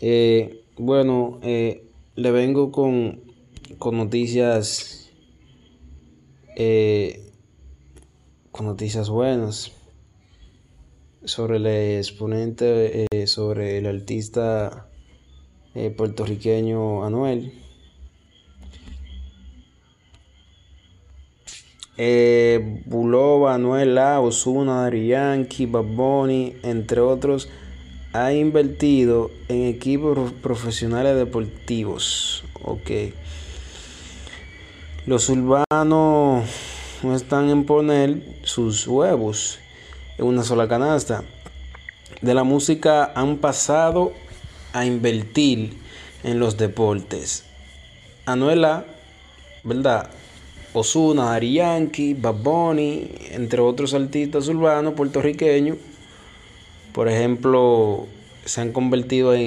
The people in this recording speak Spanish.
Eh, bueno, eh, le vengo con, con noticias, eh, con noticias buenas sobre el exponente, eh, sobre el artista puertorriqueño Anuel. Bulova, Anuel Ozuna, Dari Yankee, Bad Bunny, entre otros, ha invertido en equipos profesionales deportivos. Ok. Los urbanos no están en poner sus huevos en una sola canasta. De la música han pasado a invertir en los deportes. Anuela, ¿verdad? Yankee, Bad Bunny, entre otros artistas urbanos puertorriqueños, por ejemplo, se han convertido en